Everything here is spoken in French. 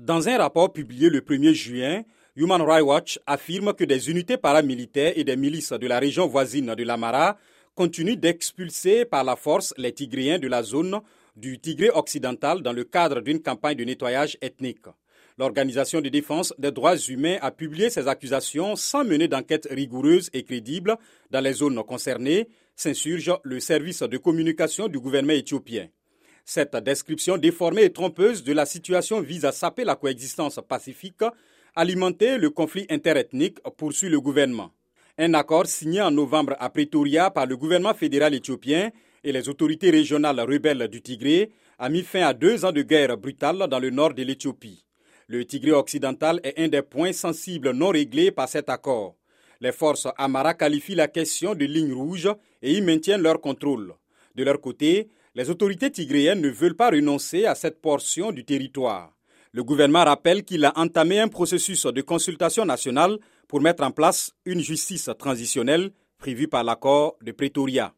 Dans un rapport publié le 1er juin, Human Rights Watch affirme que des unités paramilitaires et des milices de la région voisine de l'Amara continuent d'expulser par la force les Tigréens de la zone du Tigré occidental dans le cadre d'une campagne de nettoyage ethnique. L'Organisation de défense des droits humains a publié ces accusations sans mener d'enquête rigoureuse et crédible dans les zones concernées, s'insurge le service de communication du gouvernement éthiopien. Cette description déformée et trompeuse de la situation vise à saper la coexistence pacifique, alimenter le conflit interethnique, poursuit le gouvernement. Un accord signé en novembre à Pretoria par le gouvernement fédéral éthiopien et les autorités régionales rebelles du Tigré a mis fin à deux ans de guerre brutale dans le nord de l'Éthiopie. Le Tigré occidental est un des points sensibles non réglés par cet accord. Les forces Amara qualifient la question de ligne rouge et y maintiennent leur contrôle. De leur côté, les autorités tigréennes ne veulent pas renoncer à cette portion du territoire. Le gouvernement rappelle qu'il a entamé un processus de consultation nationale pour mettre en place une justice transitionnelle prévue par l'accord de Pretoria.